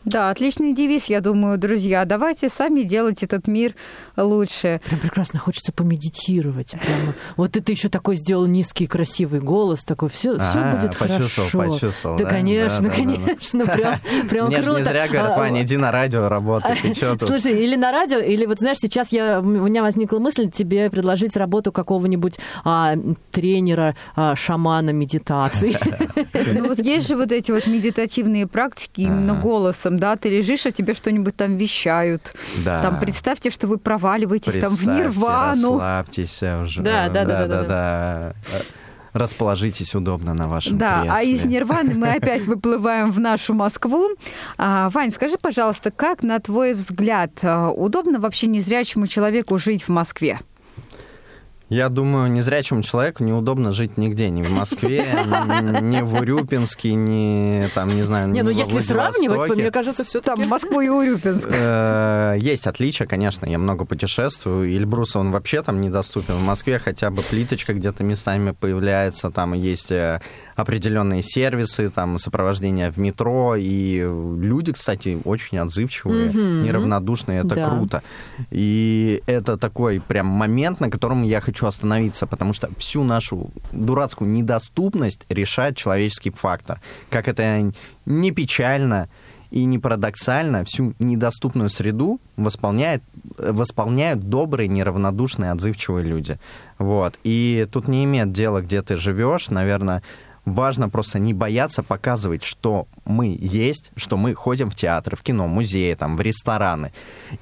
Да, отличный девиз, я думаю, друзья. Давайте сами делать этот мир лучше.
Прям прекрасно хочется помедитировать. Прямо. Вот это еще такой сделал низкий красивый голос, такой все, все
А,
будет
почувствовал,
хорошо.
почувствовал,
да,
да?
конечно,
Да, да, да, да.
конечно, прям, прям
Мне
круто.
не зря говорят,
А,
Ваня, иди на радио работай, ты тут?
Слушай, или на радио, или вот знаешь, сейчас я, у меня возникла мысль тебе предложить работу какого-нибудь а, тренера, а, шамана медитации.
Ну вот есть же вот эти вот медитативные практики именно голосом, да, ты лежишь, а тебе что-нибудь там вещают.
Да.
Там представьте, что вы проваливаетесь там в
Представьте,
нирвану.
расслабьтесь уже.
Да, да, да, да, да,
да. Расположитесь удобно на вашем
Да, а из
кресле.
Нирваны мы опять выплываем в нашу Москву. А, Вань, скажи, пожалуйста, как, на твой взгляд, а, удобно вообще незрячему человеку жить в Москве?
Я думаю, незрячему человеку неудобно жить нигде, ни в Москве, ни в Урюпинске, ни там, не знаю,
Не, ну если сравнивать,
Владивостоке.
мне кажется, все
Там Москву и Урюпинск.
Э, Есть отличия, конечно, я много путешествую. Эльбрус, он вообще там недоступен. В Москве хотя бы плиточка где-то местами появляется, там есть э, определенные сервисы, там сопровождение в метро, и люди, кстати, очень отзывчивые,
Мгм.
неравнодушные, это
Да.
круто. И это такой прям момент, на котором я хочу остановиться, потому что всю нашу дурацкую недоступность решает человеческий фактор. Как это не печально, и не парадоксально, всю недоступную среду восполняет, восполняют добрые, неравнодушные, отзывчивые люди. Вот. И тут не имеет дела, где ты живешь. Наверное, важно просто не бояться показывать, что мы есть, что мы ходим в театры, в кино, музеи, там, в рестораны.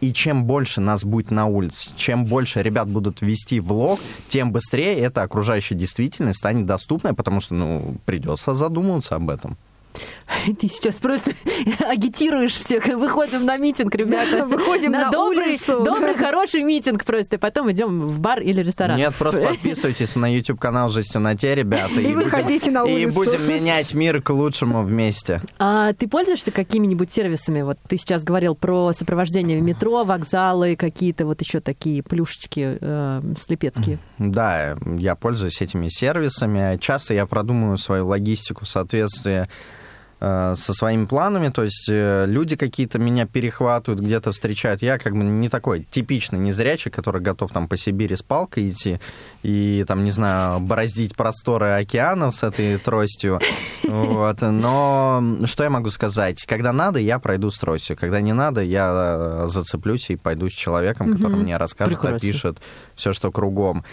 И чем больше нас будет на улице, чем больше ребят будут вести влог, тем быстрее эта окружающая действительность станет доступной, потому что, ну, придется задумываться об этом.
Ты сейчас просто агитируешь всех. Выходим на митинг, ребята.
Выходим на
добрый,
улицу.
добрый, хороший митинг просто. И потом идем в бар или ресторан.
Нет, просто подписывайтесь на YouTube-канал «Жестяноте», ребята.
И
будем-
выходите на
И
улицу.
будем менять мир к лучшему вместе.
А ты пользуешься какими-нибудь сервисами? Вот ты сейчас говорил про сопровождение в метро, вокзалы, какие-то вот еще такие плюшечки э, слепецкие.
Да, я пользуюсь этими сервисами. Часто я продумываю свою логистику в соответствии со своими планами, то есть э, люди какие-то меня перехватывают, где-то встречают. Я как бы не такой типичный незрячий, который готов там по Сибири с палкой идти и там, не знаю, бороздить просторы океанов с этой тростью. Вот. Но что я могу сказать? Когда надо, я пройду с тростью. Когда не надо, я э, зацеплюсь и пойду с человеком, который мне расскажет, опишет все, что кругом.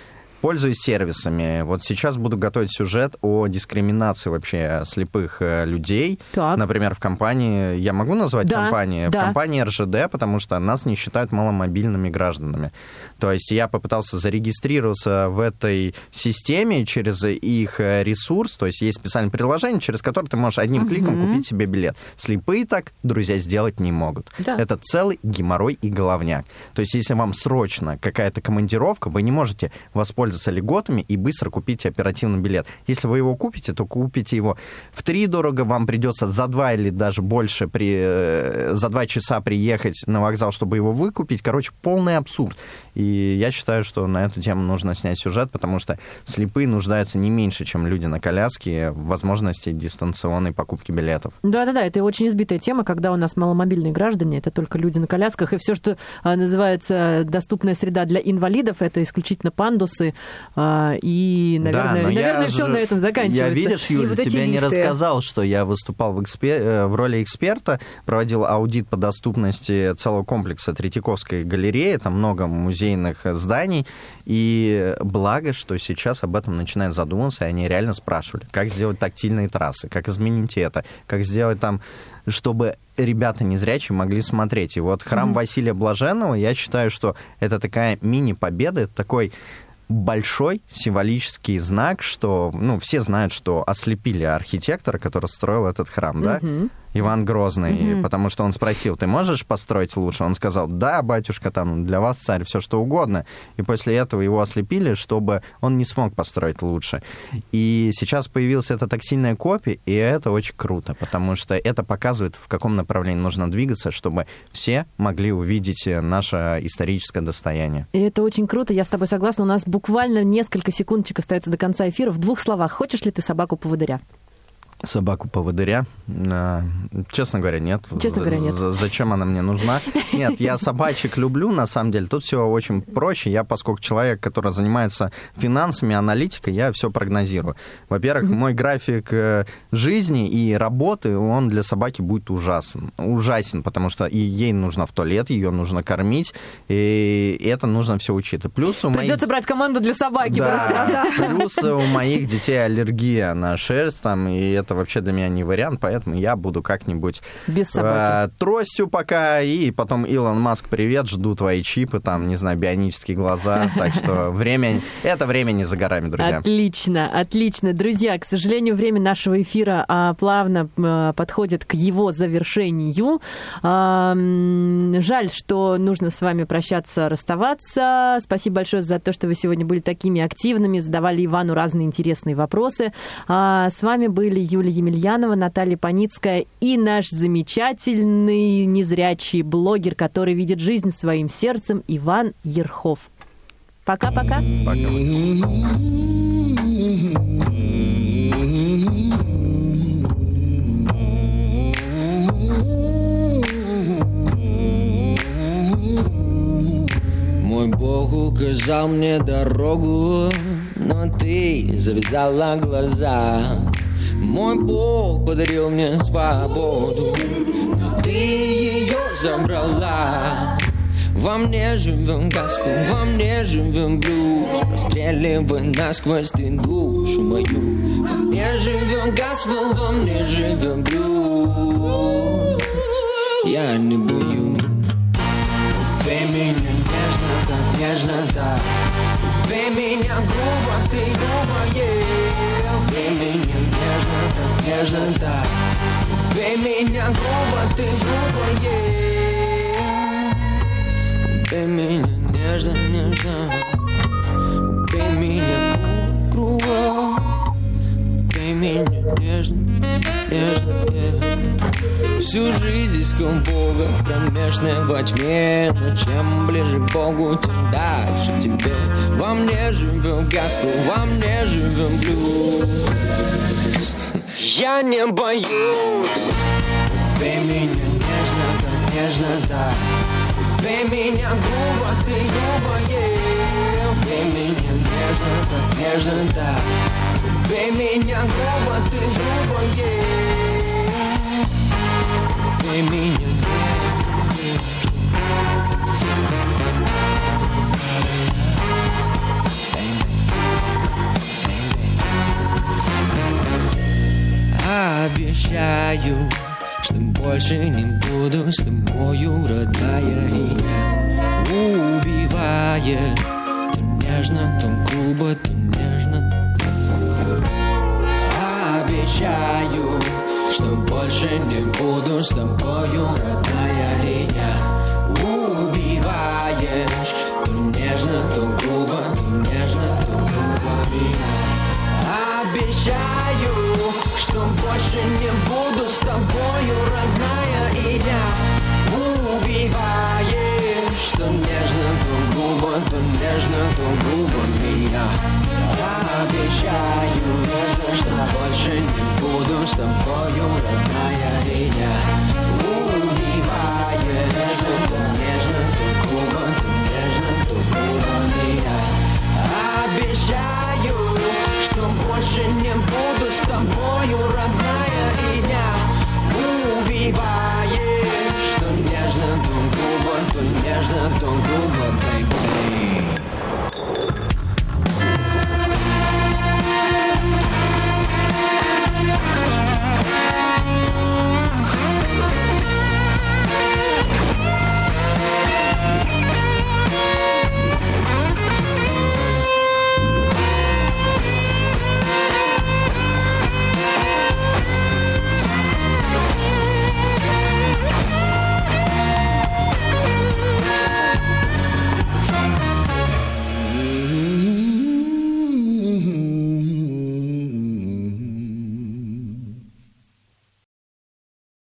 Пользуюсь сервисами. Вот сейчас буду готовить сюжет о дискриминации вообще слепых э, людей.
Так.
Например, в компании, я могу назвать
Да,
компании?
да.
В компании РЖД, потому что нас не считают маломобильными гражданами. То есть я попытался зарегистрироваться в этой системе через их э, ресурс, то есть есть специальное приложение, через которое ты можешь одним кликом купить себе билет. Слепые так, друзья, сделать не могут.
Да.
Это целый геморрой и головняк. То есть если вам срочно какая-то командировка, вы не можете воспользоваться льготами и быстро купить оперативный билет. Если вы его купите, то купите его в три дорого, вам придется за два или даже больше при, э, за два часа приехать на вокзал, чтобы его выкупить. Короче, полный абсурд. И я считаю, что на эту тему нужно снять сюжет, потому что слепые нуждаются не меньше, чем люди на коляске в возможности дистанционной покупки билетов.
Да-да-да, это очень избитая тема, когда у нас маломобильные граждане, это только люди на колясках, и все, что а, называется доступная среда для инвалидов, это исключительно пандусы, и, наверное,
Да, я
наверное все
же-
на этом заканчивается.
Я, видишь, Юля,
вот
тебе не
лифты.
рассказал, что я выступал в, экспе- э, в роли эксперта, проводил аудит по доступности целого комплекса Третьяковской галереи, там много музейных зданий, и благо, что сейчас об этом начинают задумываться, и они реально спрашивали, как сделать тактильные трассы, как изменить это, как сделать там чтобы ребята незрячие могли смотреть. И вот храм Василия Блаженного, я считаю, что это такая мини-победа, это такой большой символический знак, что, ну, все знают, что ослепили архитектора, который строил этот храм, да, Иван Грозный, потому что он спросил, ты можешь построить лучше? Он сказал, да, батюшка, там для вас царь, все что угодно. И после этого его ослепили, чтобы он не смог построить лучше. И сейчас появилась эта тактильная копия, и это очень круто, потому что это показывает, в каком направлении нужно двигаться, чтобы все могли увидеть э, наше историческое достояние.
И это очень круто, я с тобой согласна. У нас буквально несколько секундочек остается до конца эфира. В двух словах, хочешь ли ты собаку-поводыря?
Собаку поводыря? Э, Честно говоря, нет.
Честно говоря, нет.
Зачем она мне нужна? Нет, я собачек люблю, на самом деле. Тут все очень проще. Я, поскольку человек, который занимается финансами, аналитикой, я все прогнозирую. Во-первых, мой график э, жизни и работы, он для собаки будет ужасен. Ужасен, потому что и ей нужно в туалет, ее нужно кормить, и это нужно все учитывать. Плюс у моих...
Придется брать команду для собаки просто.
Да, плюс у моих детей аллергия на шерсть, там, и это вообще для меня не вариант, поэтому я буду как-нибудь
Без
э, тростью пока, и потом Илон Маск, привет, жду твои чипы, там, не знаю, бионические глаза, так что время, это время не за горами, друзья.
Отлично, отлично. Друзья, к сожалению, время нашего эфира а, плавно а, подходит к его завершению. А, жаль, что нужно с вами прощаться, расставаться. Спасибо большое за то, что вы сегодня были такими активными, задавали Ивану разные интересные вопросы. А, с вами были Юлия Емельянова, Наталья Паницкая и наш замечательный незрячий блогер, который видит жизнь своим сердцем, Иван Ерхов. Пока-пока.
Пока.
Мой Бог указал мне дорогу, но ты завязала глаза. Мой Бог подарил мне свободу, но ты ее забрала. Во мне живем Господь, во мне живем блюз. Простреливай насквозь ты душу мою. Во мне живем Господь, во мне живем блюз. Я не боюсь. Убей меня нежно, так нежно, так. Убей меня грубо, ты Убей меня нежно, так Убей меня грубо, ты грубое Убей меня нежно, нежно. Убей меня грубо, грубо. Убей меня нежно, нежно, нежно Всю жизнь искал Бога в кромешной во тьме. Но чем ближе к Богу, тем дальше к тебе. Во мне живем Господь, во мне живем блюз Я не боюсь. Убей меня нежно, так нежно, так Убей меня грубо, ты грубое. Убей меня нежно, так нежно, так Убей меня грубо, ты грубое. Убей меня Обещаю, что больше не буду с тобою, родная и убивая. То нежно, то грубо, то нежно. Обещаю, что больше не буду с тобою, родная и убиваешь. То нежно, то грубо, то нежно, то грубо меня Обещаю, что больше не буду с тобою, родная, и я убиваешь, что нежно, то грубо, то нежно, то грубо меня. Обещаю, нежно, что больше не буду с тобою, родная, и я убиваешь, нежно, то нежно, то грубо, то нежно, то грубо меня. Обещаю, Что больше не буду с тобою, родная И я убиваешь Что нежно, то грубо, то нежно, то грубо, baby